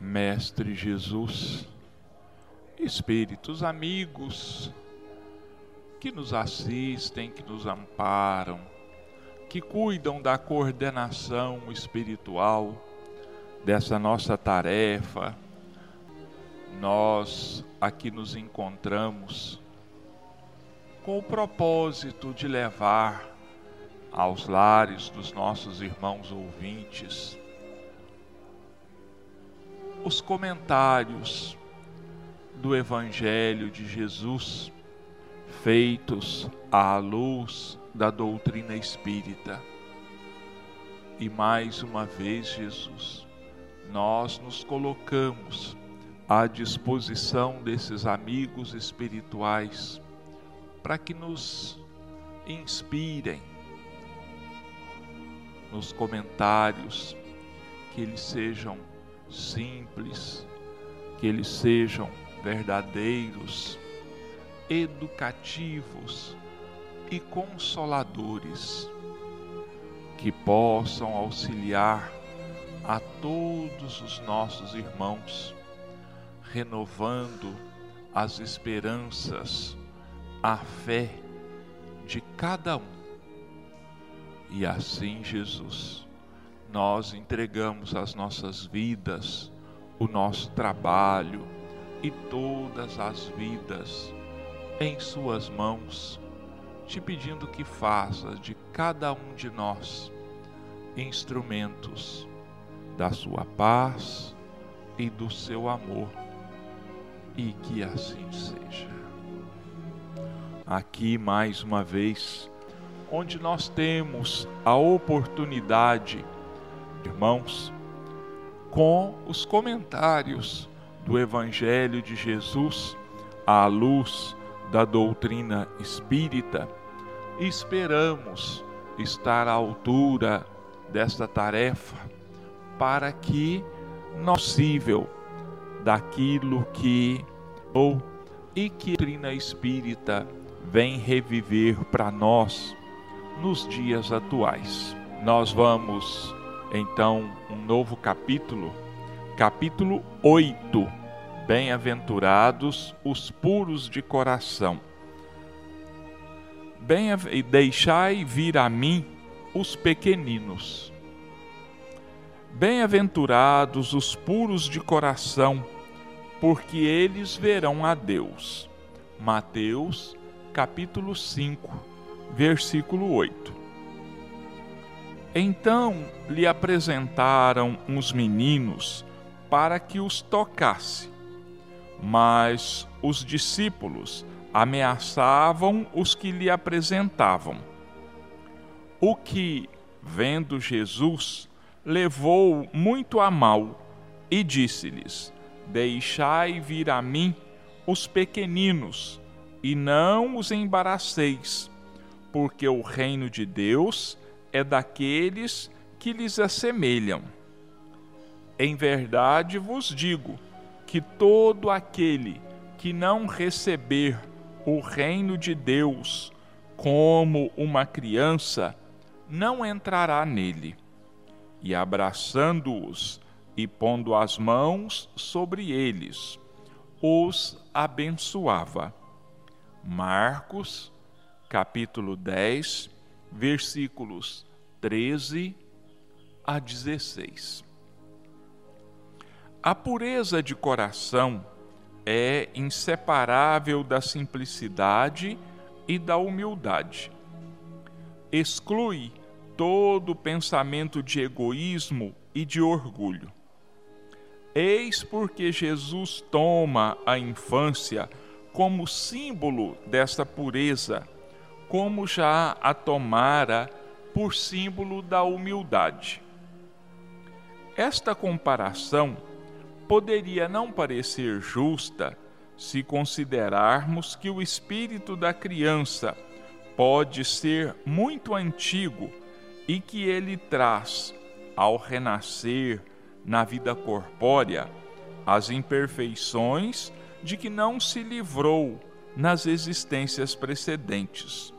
Mestre Jesus, espíritos amigos que nos assistem, que nos amparam, que cuidam da coordenação espiritual dessa nossa tarefa, nós aqui nos encontramos com o propósito de levar aos lares dos nossos irmãos ouvintes os comentários do Evangelho de Jesus feitos à luz da doutrina espírita. E mais uma vez, Jesus, nós nos colocamos à disposição desses amigos espirituais para que nos inspirem nos comentários, que eles sejam simples, que eles sejam verdadeiros, educativos e consoladores, que possam auxiliar a todos os nossos irmãos, renovando as esperanças, a fé de cada um. E assim, Jesus, nós entregamos as nossas vidas, o nosso trabalho e todas as vidas em Suas mãos, te pedindo que faça de cada um de nós instrumentos da Sua paz e do seu amor, e que assim seja. Aqui mais uma vez, onde nós temos a oportunidade, irmãos, com os comentários do Evangelho de Jesus à luz da doutrina espírita, esperamos estar à altura desta tarefa para que possível daquilo que ou e que a doutrina espírita vem reviver para nós nos dias atuais. Nós vamos então um novo capítulo, capítulo 8. Bem-aventurados os puros de coração. Bem deixai vir a mim os pequeninos. Bem-aventurados os puros de coração, porque eles verão a Deus. Mateus, capítulo 5 versículo 8. Então lhe apresentaram uns meninos para que os tocasse, mas os discípulos ameaçavam os que lhe apresentavam. O que, vendo Jesus, levou muito a mal e disse-lhes: Deixai vir a mim os pequeninos, e não os embaraceis porque o reino de Deus é daqueles que lhes assemelham. Em verdade vos digo que todo aquele que não receber o reino de Deus como uma criança, não entrará nele. E abraçando-os e pondo as mãos sobre eles, os abençoava. Marcos capítulo 10, versículos 13 a 16. A pureza de coração é inseparável da simplicidade e da humildade. Exclui todo pensamento de egoísmo e de orgulho. Eis porque Jesus toma a infância como símbolo desta pureza como já a tomara por símbolo da humildade. Esta comparação poderia não parecer justa se considerarmos que o espírito da criança pode ser muito antigo e que ele traz, ao renascer na vida corpórea, as imperfeições de que não se livrou nas existências precedentes.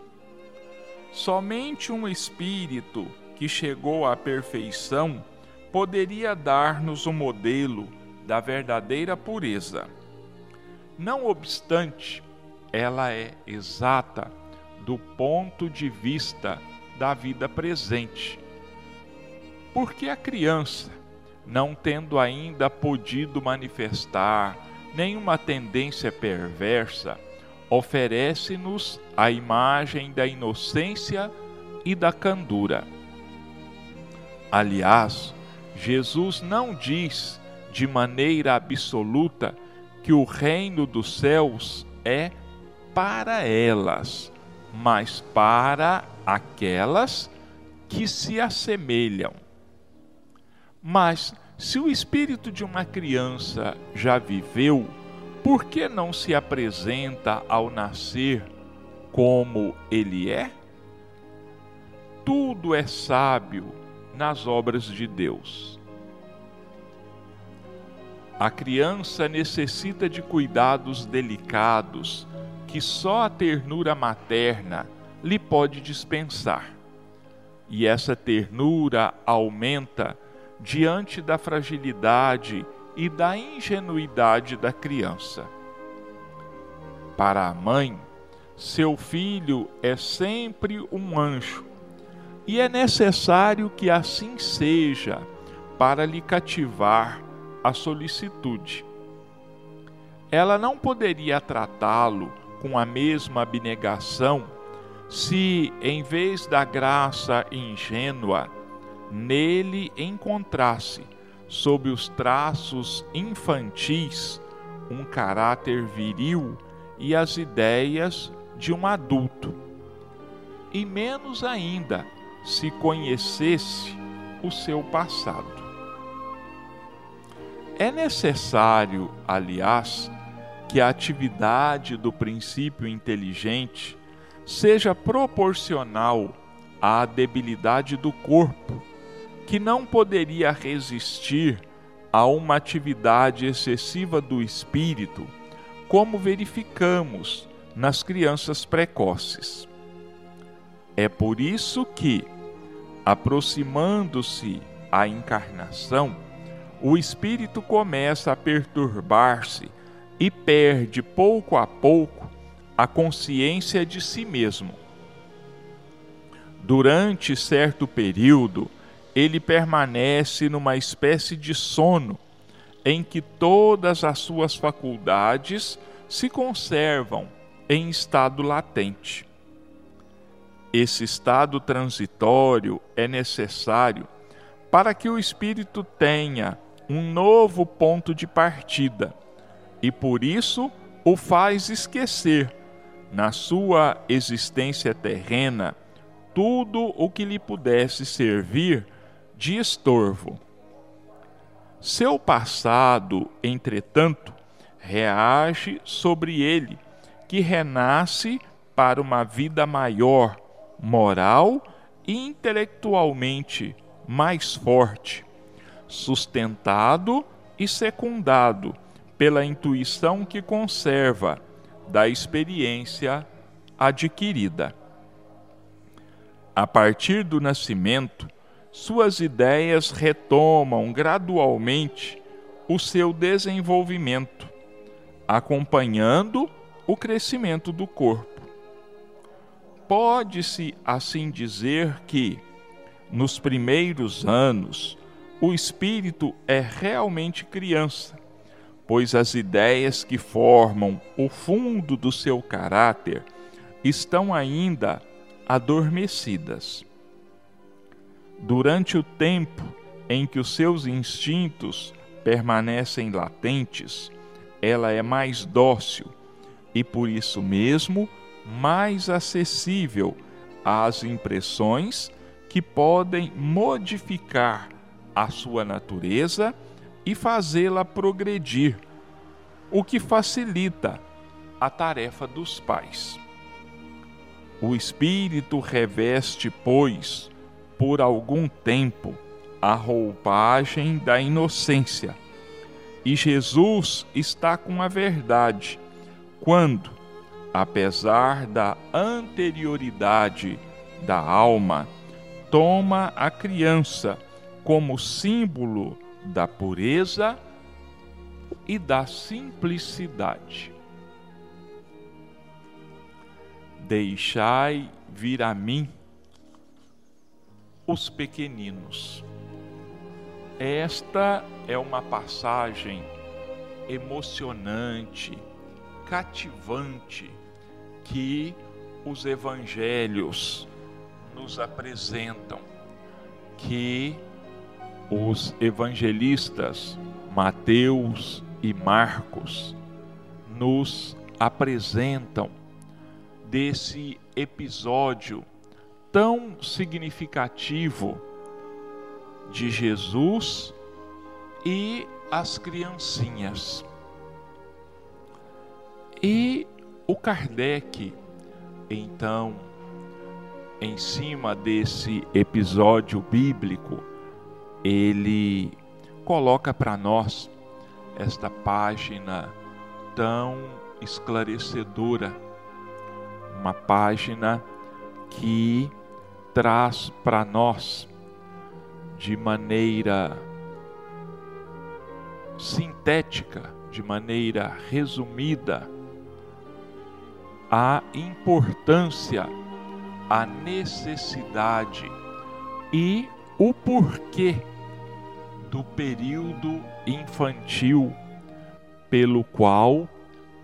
Somente um espírito que chegou à perfeição poderia dar-nos o um modelo da verdadeira pureza. Não obstante, ela é exata do ponto de vista da vida presente. Porque a criança, não tendo ainda podido manifestar nenhuma tendência perversa, oferece-nos a imagem da inocência e da candura. Aliás, Jesus não diz de maneira absoluta que o reino dos céus é para elas, mas para aquelas que se assemelham. Mas se o espírito de uma criança já viveu, por que não se apresenta ao nascer como ele é? Tudo é sábio nas obras de Deus. A criança necessita de cuidados delicados que só a ternura materna lhe pode dispensar. E essa ternura aumenta diante da fragilidade e da ingenuidade da criança. Para a mãe, seu filho é sempre um anjo, e é necessário que assim seja para lhe cativar a solicitude. Ela não poderia tratá-lo com a mesma abnegação se, em vez da graça ingênua, nele encontrasse, sob os traços infantis, um caráter viril e as ideias de um adulto. E menos ainda se conhecesse o seu passado. É necessário, aliás, que a atividade do princípio inteligente seja proporcional à debilidade do corpo que não poderia resistir a uma atividade excessiva do espírito, como verificamos nas crianças precoces. É por isso que, aproximando-se a encarnação, o espírito começa a perturbar-se e perde pouco a pouco a consciência de si mesmo. Durante certo período, ele permanece numa espécie de sono em que todas as suas faculdades se conservam em estado latente. Esse estado transitório é necessário para que o espírito tenha um novo ponto de partida e por isso o faz esquecer, na sua existência terrena, tudo o que lhe pudesse servir de estorvo. Seu passado, entretanto, reage sobre ele, que renasce para uma vida maior, moral e intelectualmente mais forte, sustentado e secundado pela intuição que conserva da experiência adquirida. A partir do nascimento, suas ideias retomam gradualmente o seu desenvolvimento, acompanhando o crescimento do corpo. Pode-se assim dizer que, nos primeiros anos, o espírito é realmente criança, pois as ideias que formam o fundo do seu caráter estão ainda adormecidas durante o tempo em que os seus instintos permanecem latentes, ela é mais dócil e por isso mesmo mais acessível às impressões que podem modificar a sua natureza e fazê-la progredir, o que facilita a tarefa dos pais. O espírito reveste, pois, por algum tempo a roupagem da inocência. E Jesus está com a verdade quando, apesar da anterioridade da alma, toma a criança como símbolo da pureza e da simplicidade. Deixai vir a mim os pequeninos. Esta é uma passagem emocionante, cativante que os evangelhos nos apresentam, que os evangelistas Mateus e Marcos nos apresentam desse episódio tão significativo de Jesus e as criancinhas. E o Kardec, então, em cima desse episódio bíblico, ele coloca para nós esta página tão esclarecedora, uma página que traz para nós de maneira sintética, de maneira resumida, a importância, a necessidade e o porquê do período infantil pelo qual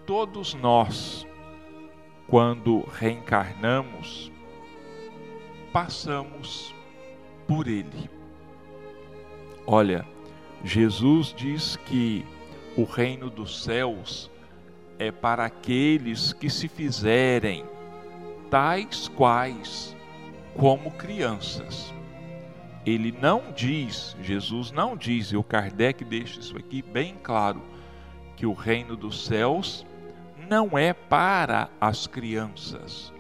todos nós, quando reencarnamos, passamos por ele. Olha, Jesus diz que o reino dos céus é para aqueles que se fizerem tais quais como crianças ele não diz, Jesus não diz, e o Kardec deixa isso aqui bem claro, que o reino dos céus não é para as crianças,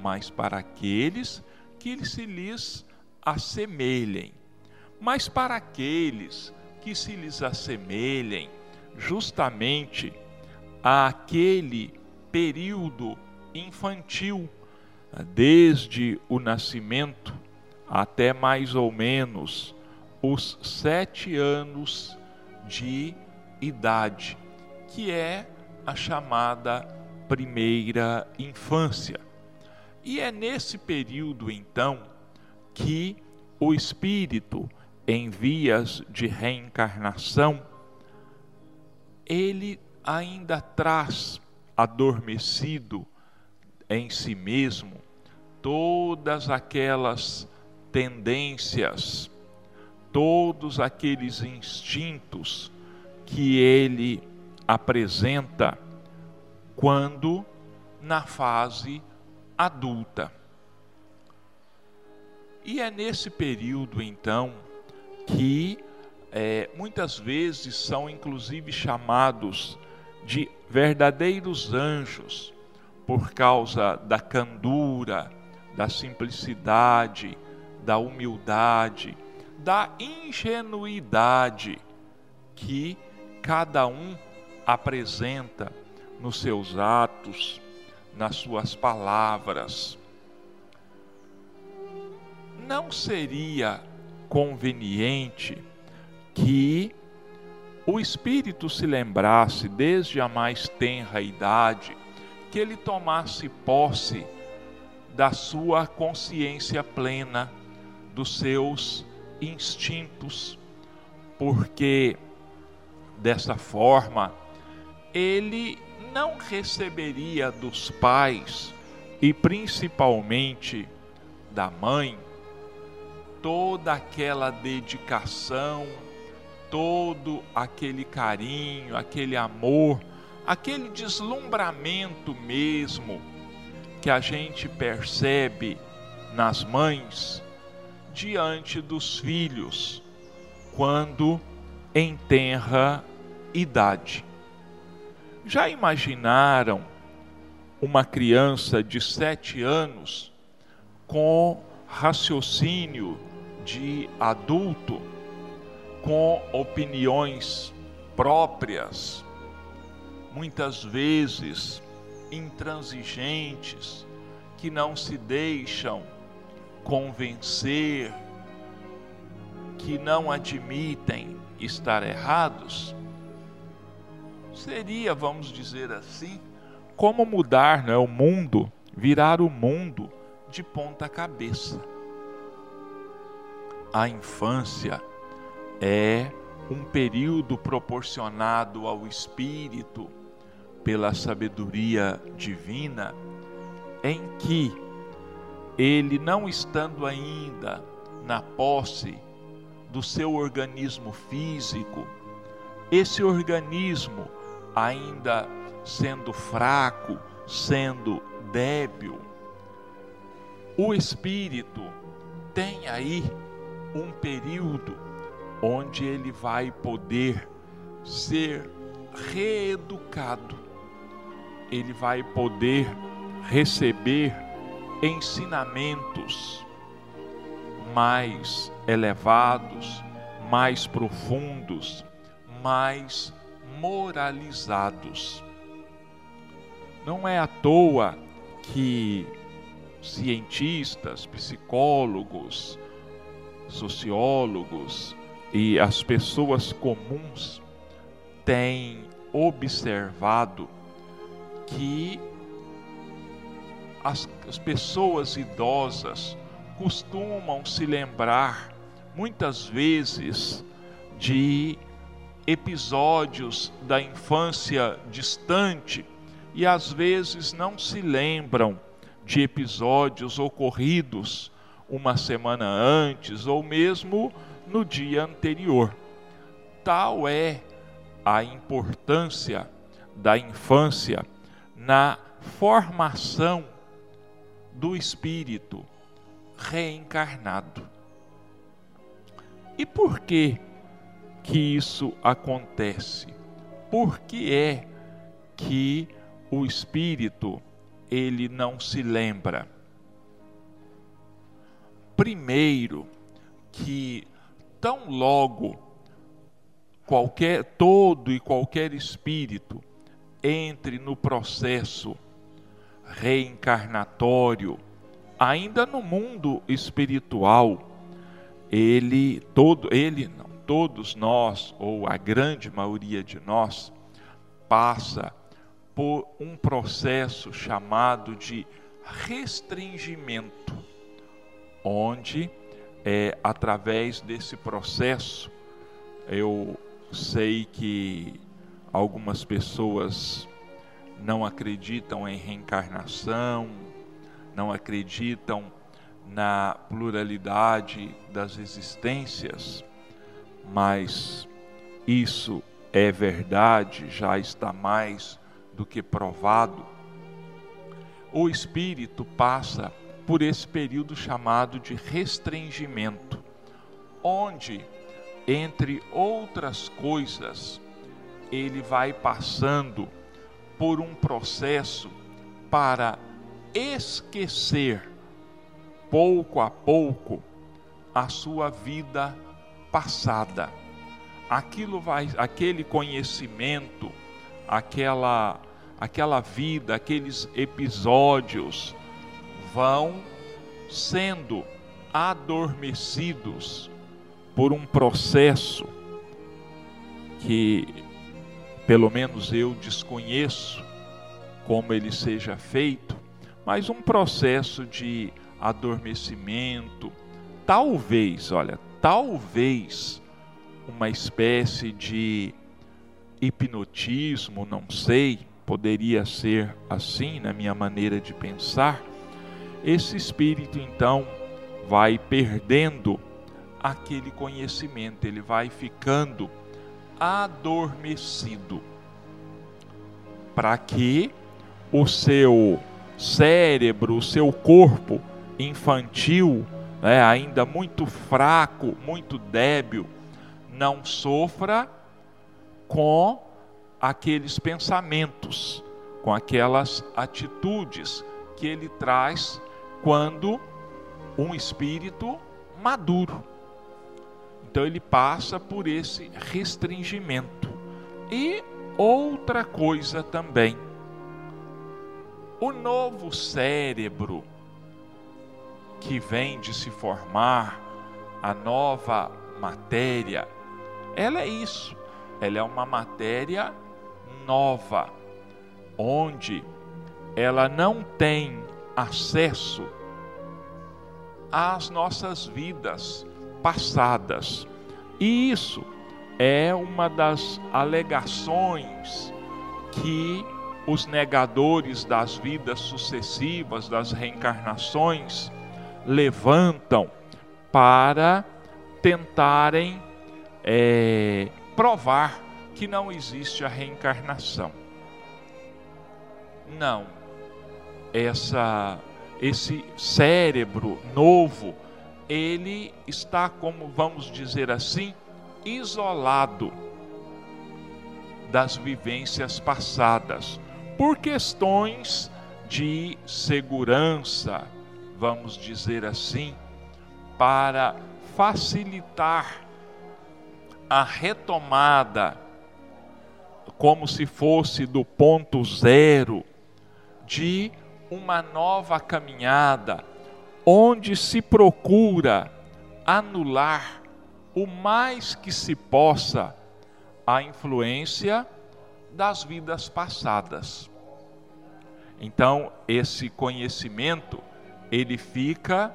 mas para aqueles que se lhes assemelhem. Mas para aqueles que se lhes assemelhem, justamente àquele período infantil, desde o nascimento até mais ou menos os sete anos de idade, que é a chamada primeira infância. E é nesse período, então, que o espírito, em vias de reencarnação, ele ainda traz adormecido em si mesmo todas aquelas tendências, todos aqueles instintos que ele apresenta quando na fase adulta. E é nesse período, então, que é, muitas vezes são inclusive chamados de verdadeiros anjos, por causa da candura, da simplicidade, da humildade, da ingenuidade que cada um apresenta nos seus atos, nas suas palavras. Não seria conveniente que o espírito se lembrasse desde a mais tenra idade que ele tomasse posse da sua consciência plena dos seus instintos, porque dessa forma ele não receberia dos pais e principalmente da mãe toda aquela dedicação, todo aquele carinho, aquele amor, aquele deslumbramento mesmo que a gente percebe nas mães diante dos filhos quando em tenra idade. Já imaginaram uma criança de sete anos com raciocínio de adulto, com opiniões próprias, muitas vezes intransigentes, que não se deixam convencer que não admitem estar errados, seria, vamos dizer assim, como mudar né, o mundo, virar o mundo de ponta cabeça. A infância é um período proporcionado ao espírito pela sabedoria divina em que ele não estando ainda na posse do seu organismo físico, esse organismo ainda sendo fraco, sendo débil, o espírito tem aí um período onde ele vai poder ser reeducado, ele vai poder receber ensinamentos mais elevados, mais profundos, mais moralizados. Não é à toa que cientistas, psicólogos, sociólogos e as pessoas comuns têm observado que as, as pessoas idosas costumam se lembrar muitas vezes de episódios da infância distante e às vezes não se lembram de episódios ocorridos uma semana antes ou mesmo no dia anterior. Tal é a importância da infância na formação do espírito reencarnado. E por que que isso acontece? Por que é que o espírito ele não se lembra? Primeiro, que tão logo qualquer todo e qualquer espírito entre no processo reencarnatório, ainda no mundo espiritual, ele todo ele não, todos nós ou a grande maioria de nós passa por um processo chamado de restringimento, onde é através desse processo eu sei que algumas pessoas não acreditam em reencarnação, não acreditam na pluralidade das existências, mas isso é verdade, já está mais do que provado. O espírito passa por esse período chamado de restringimento, onde, entre outras coisas, ele vai passando por um processo para esquecer pouco a pouco a sua vida passada. Aquilo vai, aquele conhecimento, aquela aquela vida, aqueles episódios vão sendo adormecidos por um processo que pelo menos eu desconheço como ele seja feito, mas um processo de adormecimento, talvez, olha, talvez uma espécie de hipnotismo, não sei, poderia ser assim na minha maneira de pensar. Esse espírito então vai perdendo aquele conhecimento, ele vai ficando adormecido, para que o seu cérebro, o seu corpo infantil, né, ainda muito fraco, muito débil, não sofra com aqueles pensamentos, com aquelas atitudes que ele traz quando um espírito maduro então ele passa por esse restringimento. E outra coisa também. O novo cérebro que vem de se formar, a nova matéria, ela é isso. Ela é uma matéria nova, onde ela não tem acesso às nossas vidas passadas. E isso é uma das alegações que os negadores das vidas sucessivas, das reencarnações, levantam para tentarem é, provar que não existe a reencarnação. Não. Essa, esse cérebro novo, ele está, como vamos dizer assim, isolado das vivências passadas, por questões de segurança, vamos dizer assim, para facilitar a retomada, como se fosse do ponto zero, de uma nova caminhada, onde se procura anular o mais que se possa a influência das vidas passadas. Então, esse conhecimento, ele fica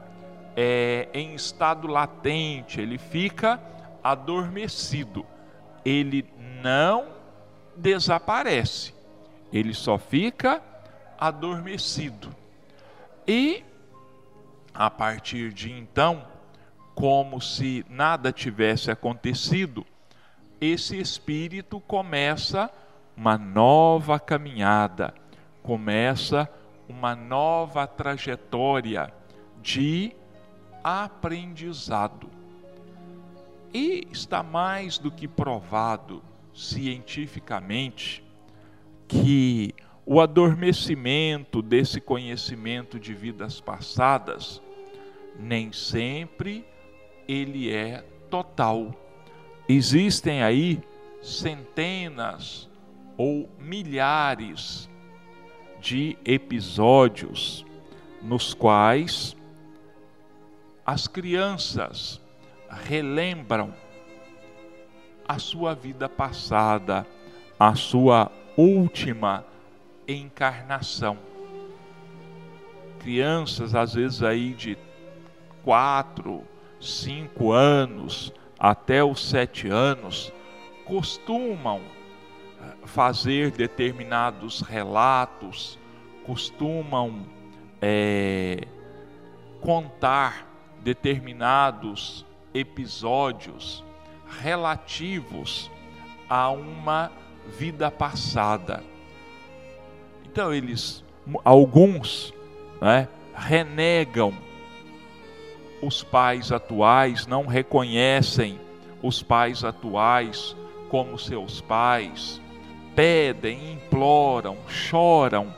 é, em estado latente, ele fica adormecido. Ele não desaparece, ele só fica adormecido. E, a partir de então, como se nada tivesse acontecido, esse espírito começa uma nova caminhada, começa uma nova trajetória de aprendizado. E está mais do que provado cientificamente que o adormecimento desse conhecimento de vidas passadas nem sempre ele é total. Existem aí centenas ou milhares de episódios nos quais as crianças relembram a sua vida passada, a sua última encarnação. Crianças, às vezes aí de quatro, cinco anos até os sete anos, costumam fazer determinados relatos, costumam é, contar determinados episódios relativos a uma vida passada. Então eles, alguns, né, renegam os pais atuais, não reconhecem os pais atuais como seus pais, pedem, imploram, choram,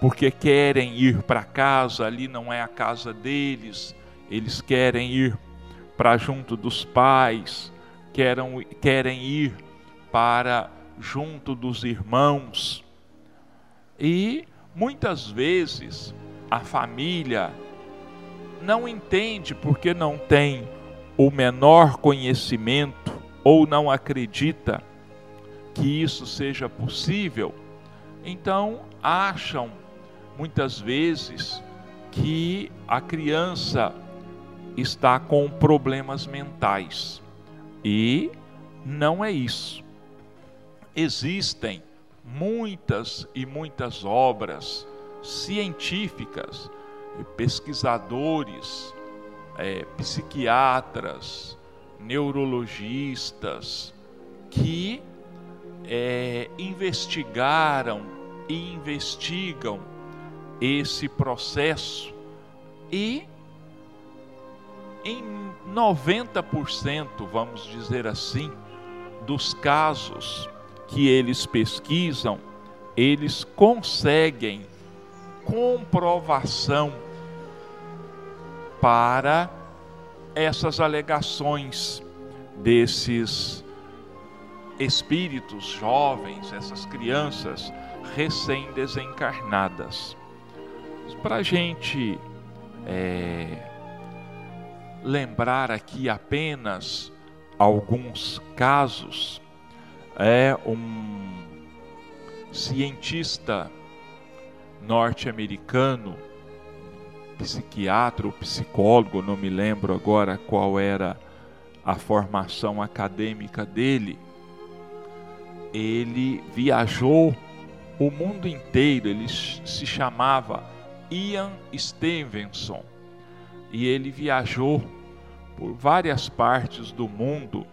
porque querem ir para casa, ali não é a casa deles, eles querem ir para junto dos pais, querem, querem ir para junto dos irmãos. E muitas vezes a família não entende porque não tem o menor conhecimento ou não acredita que isso seja possível, então acham muitas vezes que a criança está com problemas mentais. E não é isso. Existem muitas e muitas obras científicas, pesquisadores, é, psiquiatras, neurologistas, que é, investigaram e investigam esse processo e em 90%, vamos dizer assim, dos casos que eles pesquisam, eles conseguem comprovação para essas alegações desses espíritos jovens, essas crianças recém-desencarnadas. Para a gente é, lembrar aqui apenas alguns casos, é um, cientista norte-americano, psiquiatra ou psicólogo, não me lembro agora qual era a formação acadêmica dele. Ele viajou o mundo inteiro, ele se chamava Ian Stevenson e ele viajou por várias partes do mundo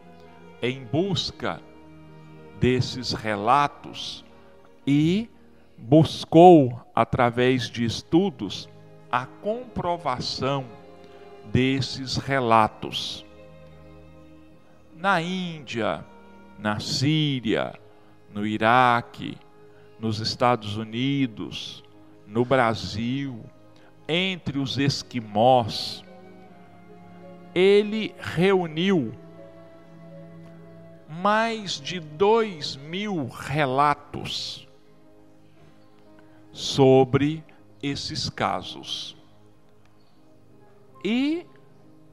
em busca desses relatos e buscou, através de estudos, a comprovação desses relatos. Na Índia, na Síria, no Iraque, nos Estados Unidos, no Brasil, entre os esquimós, ele reuniu mais de dois mil relatos sobre esses casos. E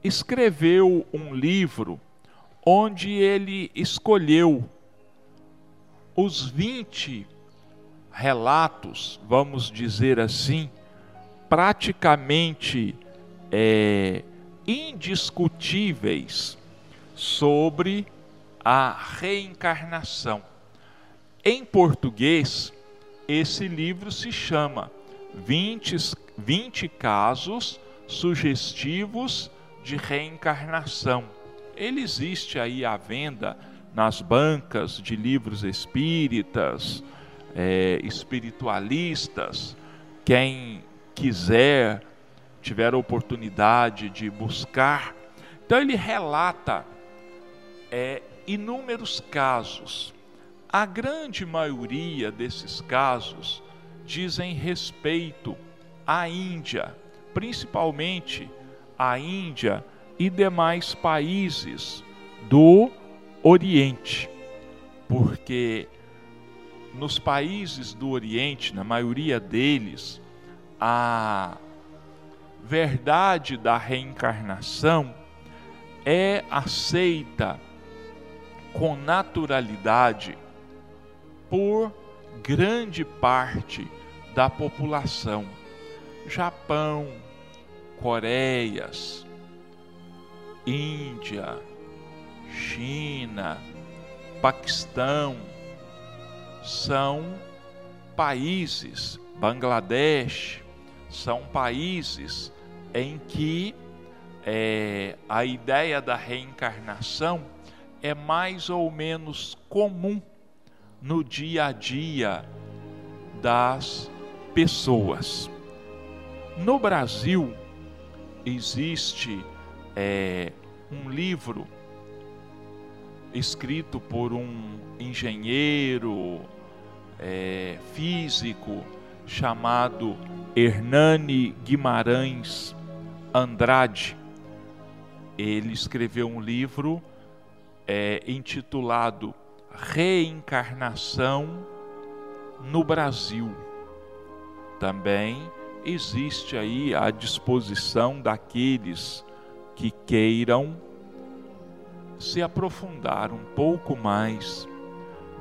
escreveu um livro onde ele escolheu os 20 relatos, vamos dizer assim, praticamente é, indiscutíveis sobre a reencarnação. Em português, esse livro se chama 20, 20 casos sugestivos de reencarnação. Ele existe aí à venda nas bancas de livros espíritas, é, espiritualistas. Quem quiser, tiver a oportunidade de buscar. Então ele relata é, inúmeros casos a grande maioria desses casos dizem respeito à Índia, principalmente à Índia e demais países do Oriente, porque nos países do Oriente, na maioria deles, a verdade da reencarnação é aceita com naturalidade por grande parte da população. Japão, Coreias, Índia, China, Paquistão são países, Bangladesh, são países em que é, a ideia da reencarnação é mais ou menos comum no dia a dia das pessoas. No Brasil, existe é, um livro escrito por um engenheiro é, físico chamado Hernani Guimarães Andrade. Ele escreveu um livro é, intitulado reencarnação no Brasil. Também existe aí a disposição daqueles que queiram se aprofundar um pouco mais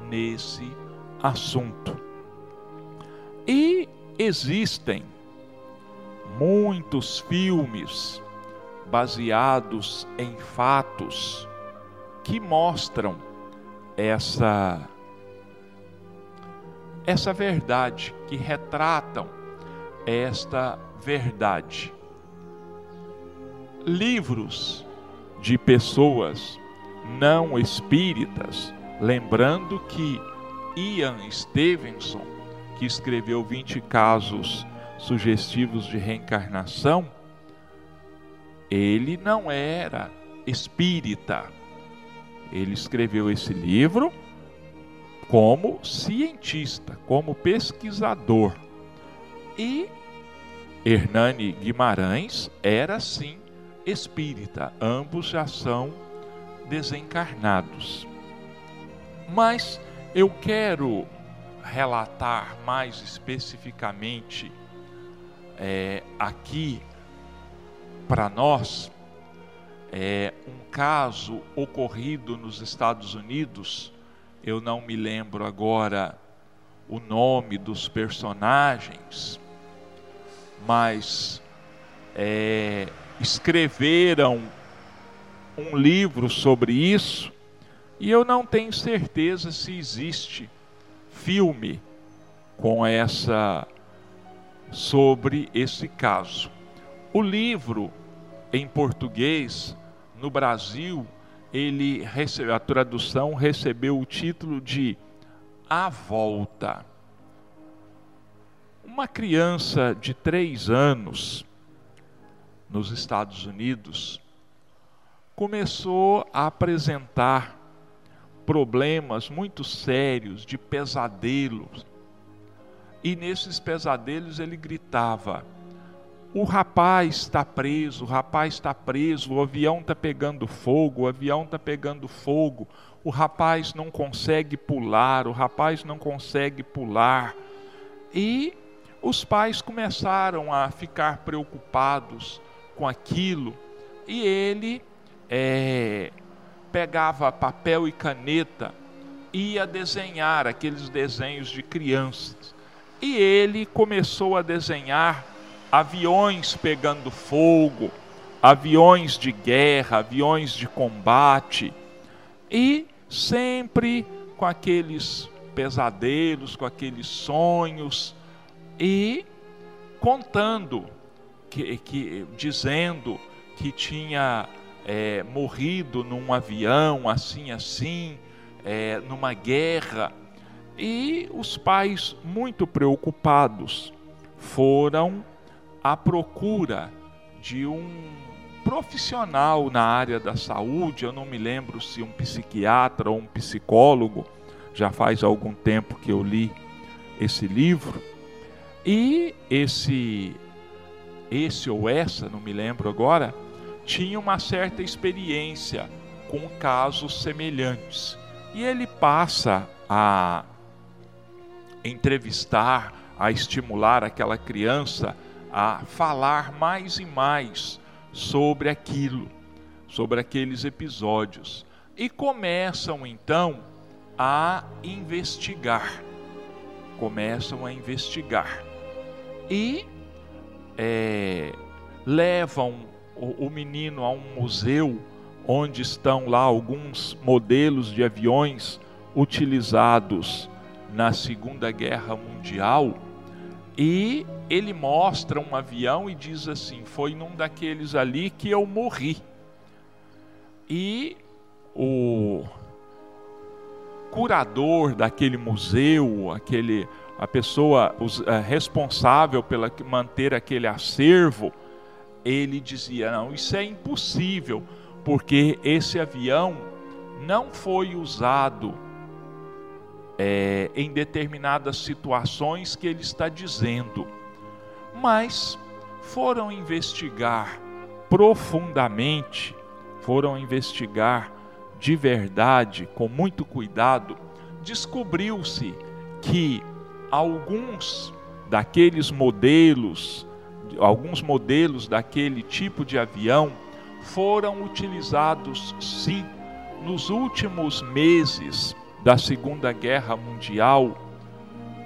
nesse assunto. E existem muitos filmes baseados em fatos que mostram essa essa verdade, que retratam esta verdade. Livros de pessoas não espíritas, lembrando que Ian Stevenson, que escreveu 20 casos sugestivos de reencarnação, ele não era espírita ele escreveu esse livro como cientista, como pesquisador. E Hernani Guimarães era sim espírita, ambos já são desencarnados. Mas eu quero relatar mais especificamente é, aqui para nós é, um caso ocorrido nos Estados Unidos, eu não me lembro agora o nome dos personagens, mas é, escreveram um livro sobre isso e eu não tenho certeza se existe filme com essa sobre esse caso. O livro em português no Brasil, ele a tradução recebeu o título de A Volta. Uma criança de três anos nos Estados Unidos começou a apresentar problemas muito sérios de pesadelos. E nesses pesadelos ele gritava: O rapaz está preso, o rapaz está preso, o avião está pegando fogo, o avião está pegando fogo, o rapaz não consegue pular, o rapaz não consegue pular. E os pais começaram a ficar preocupados com aquilo e ele é, pegava papel e caneta ia desenhar aqueles desenhos de crianças. E ele começou a desenhar aviões pegando fogo, aviões de guerra, aviões de combate, e sempre com aqueles pesadelos, com aqueles sonhos, e contando, que, que dizendo que tinha é, morrido num avião, assim, assim, é, numa guerra. E os pais, muito preocupados, foram à procura de um profissional na área da saúde. Eu não me lembro se um psiquiatra ou um psicólogo, já faz algum tempo que eu li esse livro. E esse, esse ou essa, não me lembro agora, tinha uma certa experiência com casos semelhantes. E ele passa a entrevistar, a estimular aquela criança a falar mais e mais sobre aquilo, sobre aqueles episódios. E começam então a investigar. Começam a investigar. E é, levam o, o menino a um museu onde estão lá alguns modelos de aviões utilizados na Segunda Guerra Mundial e ele mostra um avião e diz assim: Foi num daqueles ali que eu morri. E o curador daquele museu, aquele a pessoa eh, responsável pela manter aquele acervo, ele dizia: não, isso é impossível, porque esse avião não foi usado é, em determinadas situações que ele está dizendo, mas foram investigar profundamente, foram investigar de verdade, com muito cuidado, descobriu-se que alguns daqueles modelos alguns modelos daquele tipo de avião foram utilizados sim nos últimos meses da Segunda Guerra Mundial,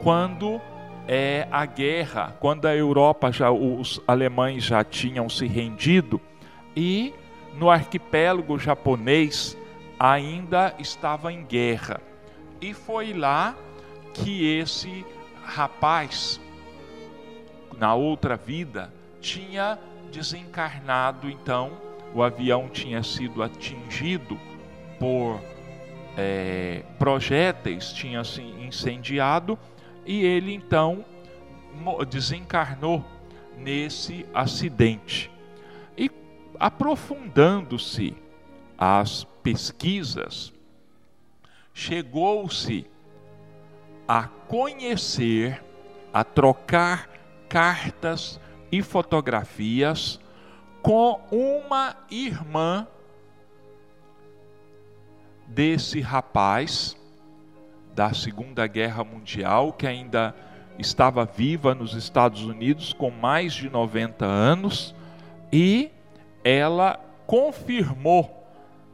quando é, a guerra, quando a Europa já os alemães já tinham se rendido e no arquipélago japonês ainda estava em guerra. E foi lá que esse rapaz na outra vida, tinha desencarnado, então o avião tinha sido atingido por é, projéteis, tinha se incendiado e ele então desencarnou nesse acidente. E aprofundando-se as pesquisas, chegou-se a conhecer, a trocar cartas e fotografias com uma irmã desse rapaz da Segunda Guerra Mundial, que ainda estava viva nos Estados Unidos com mais de 90 anos, e ela confirmou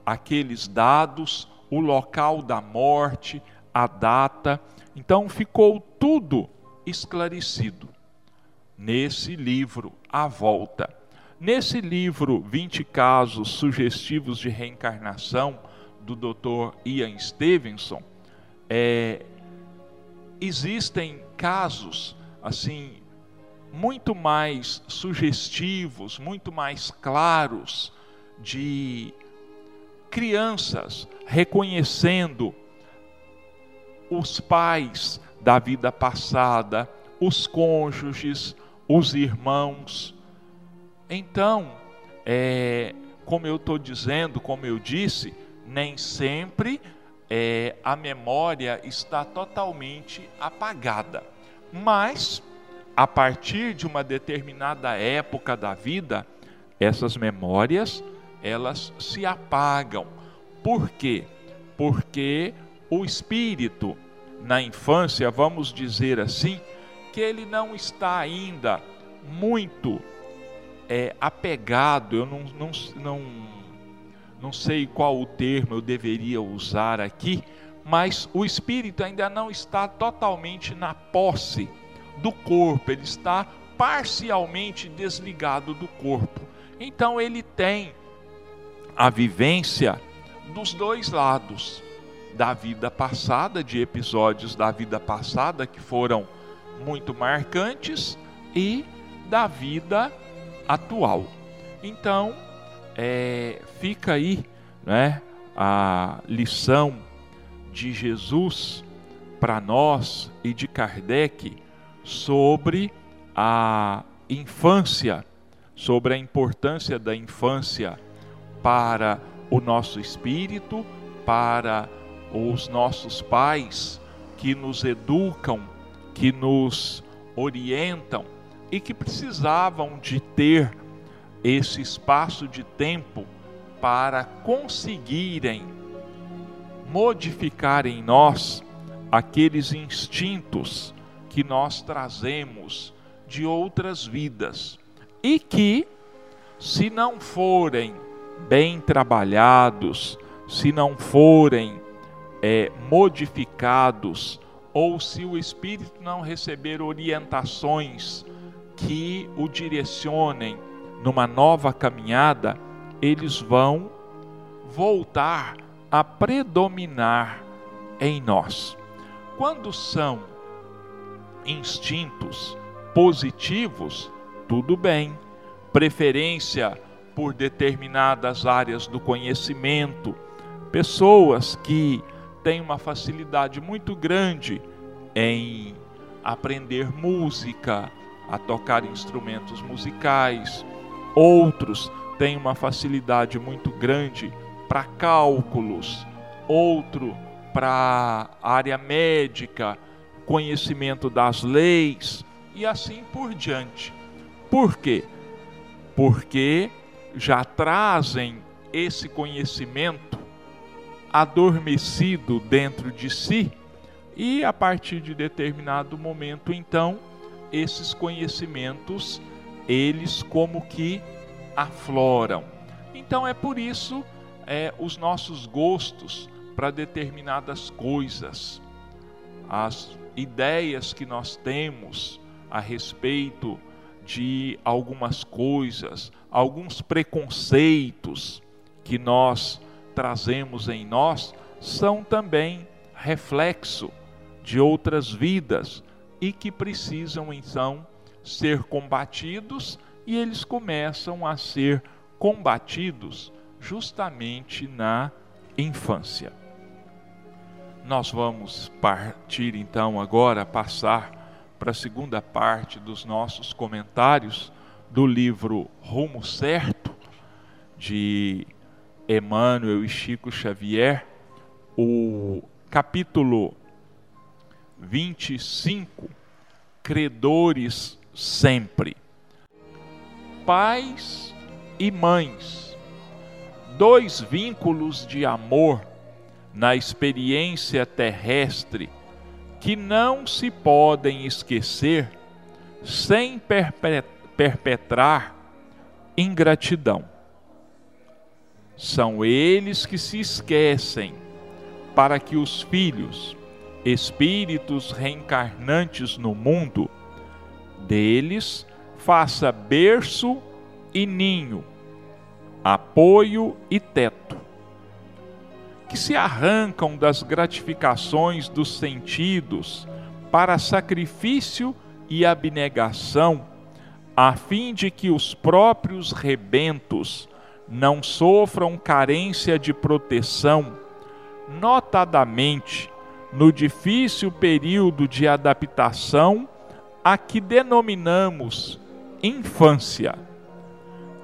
aqueles dados, o local da morte, a data. Então ficou tudo esclarecido nesse livro, A Volta. Nesse livro, 20 casos sugestivos de reencarnação, do Dr. Ian Stevenson, é, existem casos assim muito mais sugestivos, muito mais claros de crianças reconhecendo os pais da vida passada, os cônjuges, os irmãos. Então, é, como eu estou dizendo, como eu disse, nem sempre é, a memória está totalmente apagada. Mas, a partir de uma determinada época da vida, essas memórias elas se apagam. Por quê? Porque o espírito na infância, vamos dizer assim, que ele não está ainda muito é, apegado, eu não, não, não não sei qual o termo eu deveria usar aqui, mas o espírito ainda não está totalmente na posse do corpo, ele está parcialmente desligado do corpo. Então ele tem a vivência dos dois lados da vida passada, de episódios da vida passada que foram muito marcantes e da vida atual. Então, é, fica aí né, a lição de Jesus para nós e de Kardec sobre a infância, sobre a importância da infância para o nosso espírito, para os nossos pais que nos educam, que nos orientam e que precisavam de ter esse espaço de tempo para conseguirem modificar em nós aqueles instintos que nós trazemos de outras vidas e que, se não forem bem trabalhados, se não forem é, modificados, ou se o espírito não receber orientações que o direcionem numa nova caminhada, eles vão voltar a predominar em nós. Quando são instintos positivos, tudo bem. Preferência por determinadas áreas do conhecimento, pessoas que têm uma facilidade muito grande em aprender música, a tocar instrumentos musicais, outros têm uma facilidade muito grande para cálculos, outro para área médica, conhecimento das leis e assim por diante. Por quê? Porque já trazem esse conhecimento adormecido dentro de si e a partir de determinado momento então esses conhecimentos eles como que afloram. Então é por isso é, os nossos gostos para determinadas coisas, as ideias que nós temos a respeito de algumas coisas, alguns preconceitos que nós trazemos em nós, são também reflexo de outras vidas e que precisam então ser combatidos e eles começam a ser combatidos justamente na infância. Nós vamos partir então agora, passar para a segunda parte dos nossos comentários do livro Rumo Certo, de Emmanuel e Chico Xavier, o capítulo 25, Credores sempre. Pais e mães, dois vínculos de amor na experiência terrestre que não se podem esquecer sem perpetrar ingratidão. São eles que se esquecem para que os filhos, espíritos reencarnantes no mundo, deles faça berço e ninho, apoio e teto, que se arrancam das gratificações dos sentidos para sacrifício e abnegação, a fim de que os próprios rebentos não sofram carência de proteção, notadamente no difícil período de adaptação a que denominamos infância,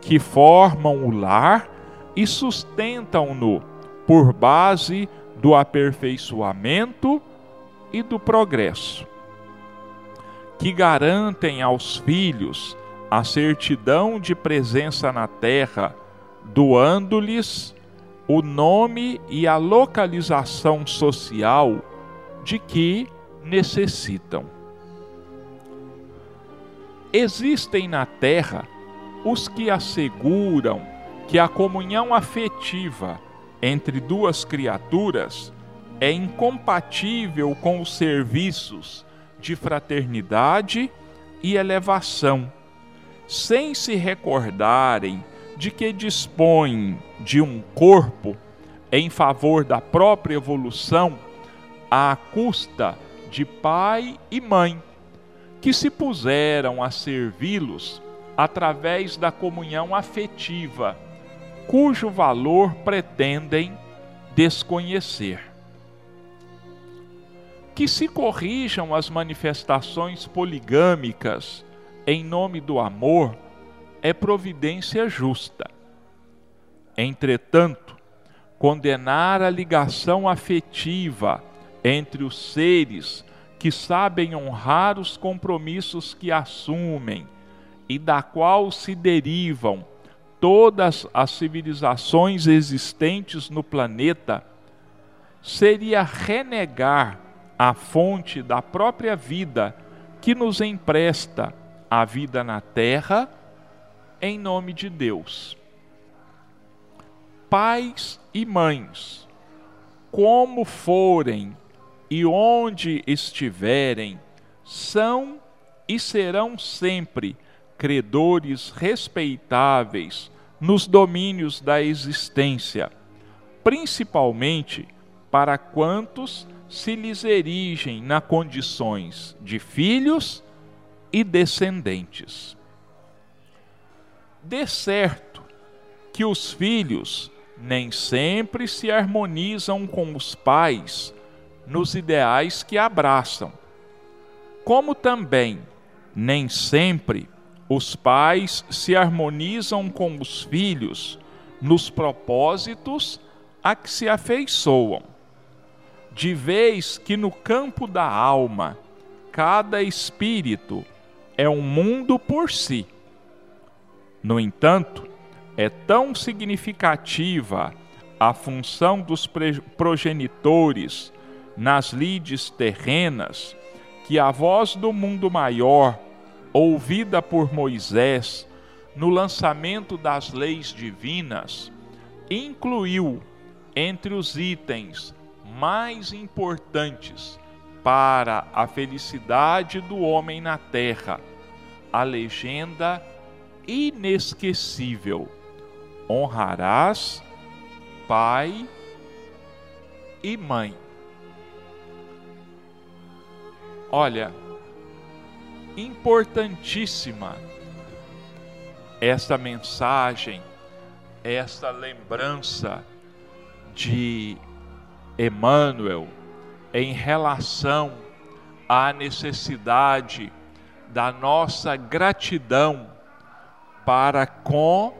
que formam o lar e sustentam-no por base do aperfeiçoamento e do progresso, que garantem aos filhos a certidão de presença na terra, doando-lhes o nome e a localização social de que necessitam. Existem na Terra os que asseguram que a comunhão afetiva entre duas criaturas é incompatível com os serviços de fraternidade e elevação, sem se recordarem de que dispõem de um corpo em favor da própria evolução à custa de pai e mãe, que se puseram a servi-los através da comunhão afetiva, cujo valor pretendem desconhecer. Que se corrijam as manifestações poligâmicas em nome do amor é providência justa. Entretanto, condenar a ligação afetiva entre os seres que sabem honrar os compromissos que assumem e da qual se derivam todas as civilizações existentes no planeta, seria renegar a fonte da própria vida que nos empresta a vida na Terra em nome de Deus. Pais e mães, como forem e onde estiverem, são e serão sempre credores respeitáveis nos domínios da existência, principalmente para quantos se lhes erigem na condições de filhos e descendentes de certo que os filhos nem sempre se harmonizam com os pais nos ideais que abraçam, como também nem sempre os pais se harmonizam com os filhos nos propósitos a que se afeiçoam. De vez que no campo da alma, cada espírito é um mundo por si no entanto, é tão significativa a função dos progenitores nas lides terrenas que a voz do mundo maior, ouvida por Moisés no lançamento das leis divinas, incluiu entre os itens mais importantes para a felicidade do homem na terra a legenda inesquecível: honrarás pai e mãe. Olha, importantíssima esta mensagem, esta lembrança de Emmanuel em relação à necessidade da nossa gratidão para com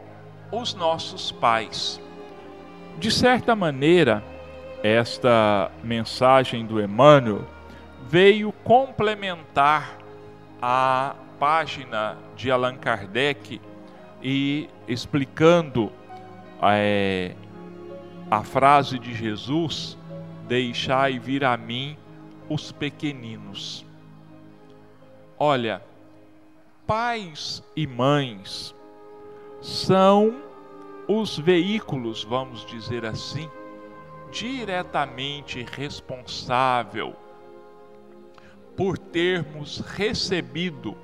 os nossos pais. De certa maneira, esta mensagem do Emmanuel veio complementar a página de Allan Kardec e explicando é, a frase de Jesus: Deixai vir a mim os pequeninos. Olha, pais e mães são os veículos, vamos dizer assim, diretamente responsável por termos recebido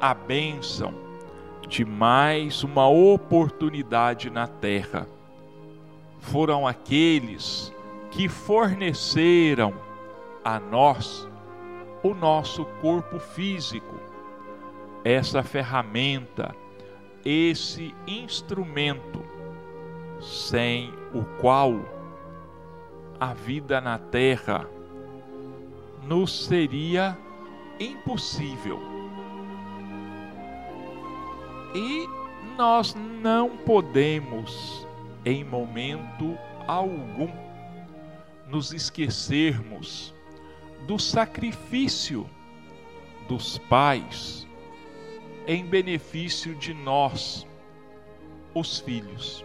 a bênção de mais uma oportunidade na terra. Foram aqueles que forneceram a nós o nosso corpo físico, essa ferramenta, esse instrumento, sem o qual a vida na terra nos seria impossível. E nós não podemos, em momento algum, nos esquecermos do sacrifício dos pais em benefício de nós, os filhos.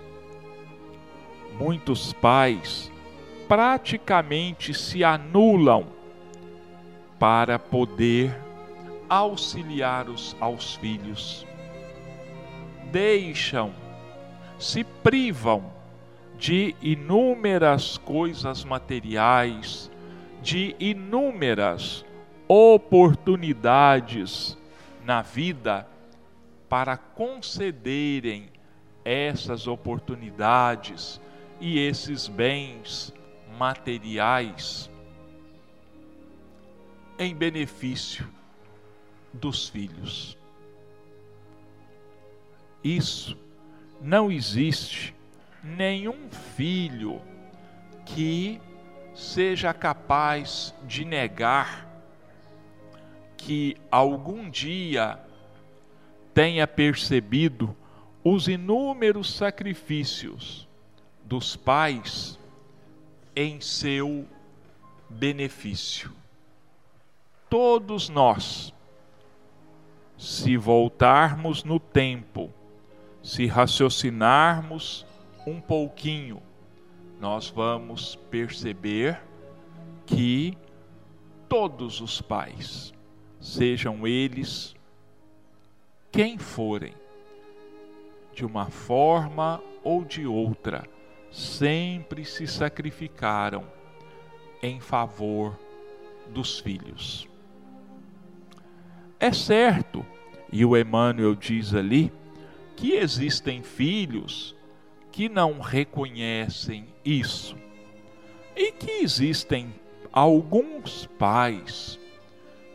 Muitos pais praticamente se anulam para poder auxiliar os, aos filhos. Deixam, se privam de inúmeras coisas materiais, de inúmeras oportunidades na vida para concederem essas oportunidades e esses bens materiais em benefício dos filhos. Isso não existe nenhum filho que seja capaz de negar que algum dia tenha percebido os inúmeros sacrifícios dos pais em seu benefício. Todos nós, se voltarmos no tempo, se raciocinarmos um pouquinho, nós vamos perceber que todos os pais, sejam eles quem forem, de uma forma ou de outra, sempre se sacrificaram em favor dos filhos. É certo, e o Emmanuel diz ali, que existem filhos que não reconhecem isso e que existem alguns pais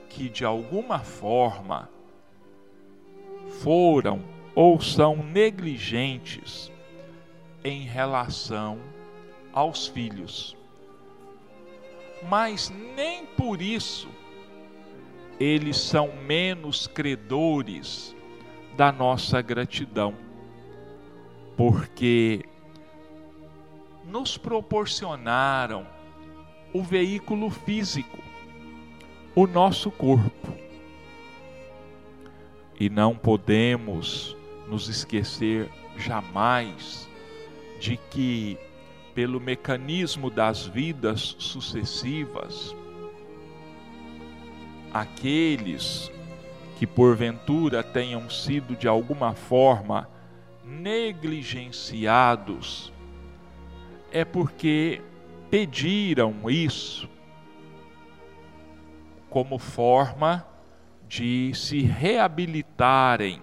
que de alguma forma foram ou são negligentes em relação aos filhos. Mas nem por isso eles são menos credores da nossa gratidão porque nos proporcionaram o veículo físico, o nosso corpo. E não podemos nos esquecer jamais de que, pelo mecanismo das vidas sucessivas, aqueles que porventura tenham sido de alguma forma negligenciados é porque pediram isso como forma de se reabilitarem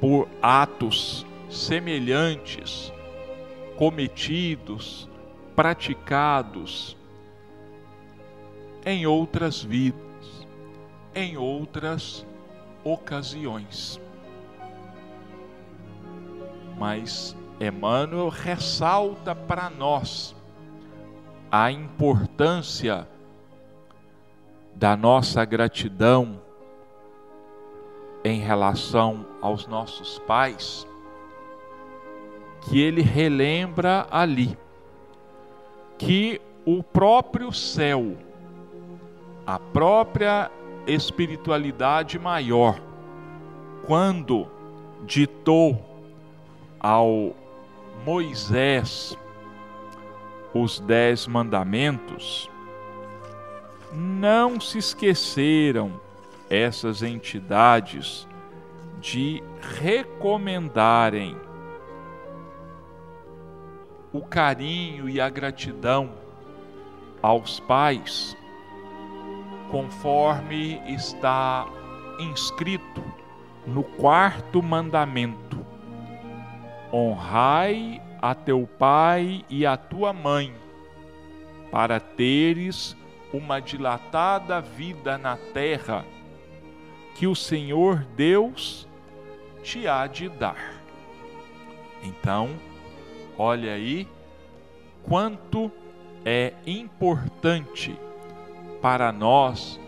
por atos semelhantes cometidos, praticados em outras vidas, em outras ocasiões. Mas Emmanuel ressalta para nós a importância da nossa gratidão em relação aos nossos pais, que ele relembra ali que o próprio céu, a própria espiritualidade maior, quando ditou ao Moisés os dez mandamentos, não se esqueceram essas entidades de recomendarem o carinho e a gratidão aos pais conforme está inscrito no quarto mandamento: Honrai a teu pai e a tua mãe, para teres uma dilatada vida na terra que o Senhor Deus te há de dar. Então, olha aí quanto é importante para nós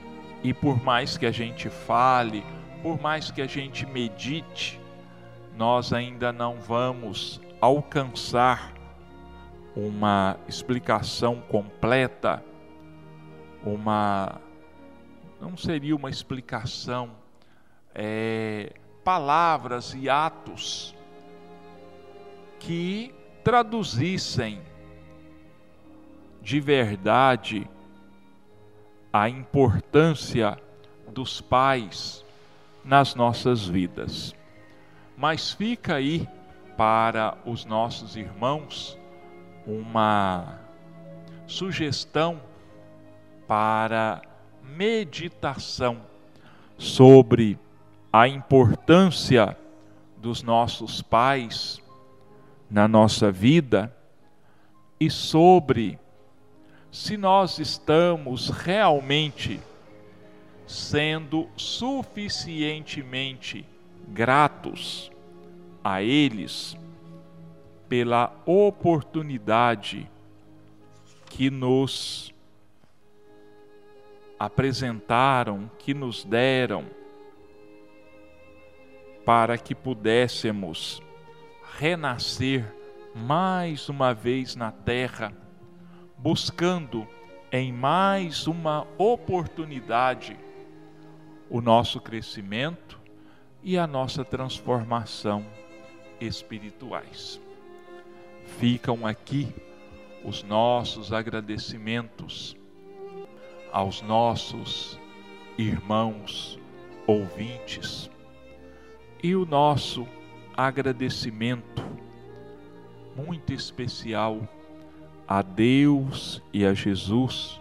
e por mais que a gente fale, por mais que a gente medite, nós ainda não vamos alcançar uma explicação completa, uma não seria uma explicação, é, palavras e atos que traduzissem de verdade a importância dos pais nas nossas vidas. Mas fica aí para os nossos irmãos uma sugestão para meditação sobre a importância dos nossos pais na nossa vida e sobre se nós estamos realmente sendo suficientemente gratos a eles pela oportunidade que nos apresentaram, que nos deram, para que pudéssemos renascer mais uma vez na terra, buscando em mais uma oportunidade o nosso crescimento e a nossa transformação espirituais. Ficam aqui os nossos agradecimentos aos nossos irmãos ouvintes e o nosso agradecimento muito especial a Deus e a Jesus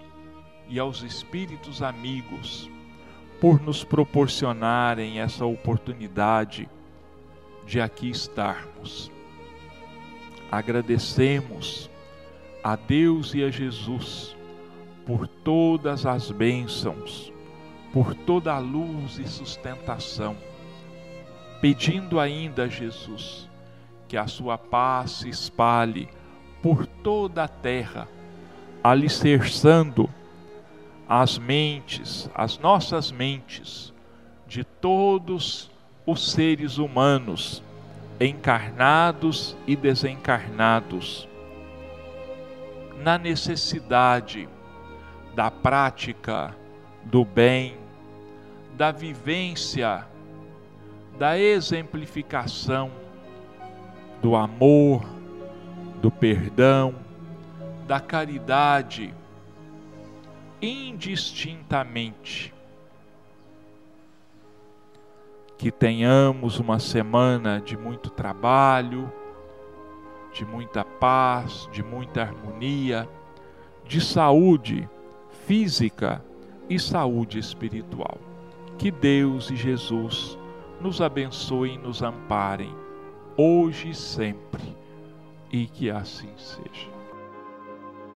e aos espíritos amigos por nos proporcionarem essa oportunidade de aqui estarmos. Agradecemos a Deus e a Jesus por todas as bênçãos, por toda a luz e sustentação, pedindo ainda Jesus que a sua paz se espalhe por toda a terra, alicerçando as mentes, as nossas mentes, de todos os seres humanos, encarnados e desencarnados, na necessidade da prática do bem, da vivência, da exemplificação do amor, do perdão, da caridade, indistintamente. Que tenhamos uma semana de muito trabalho, de muita paz, de muita harmonia, de saúde física e saúde espiritual. Que Deus e Jesus nos abençoem e nos amparem, hoje e sempre, e que assim seja.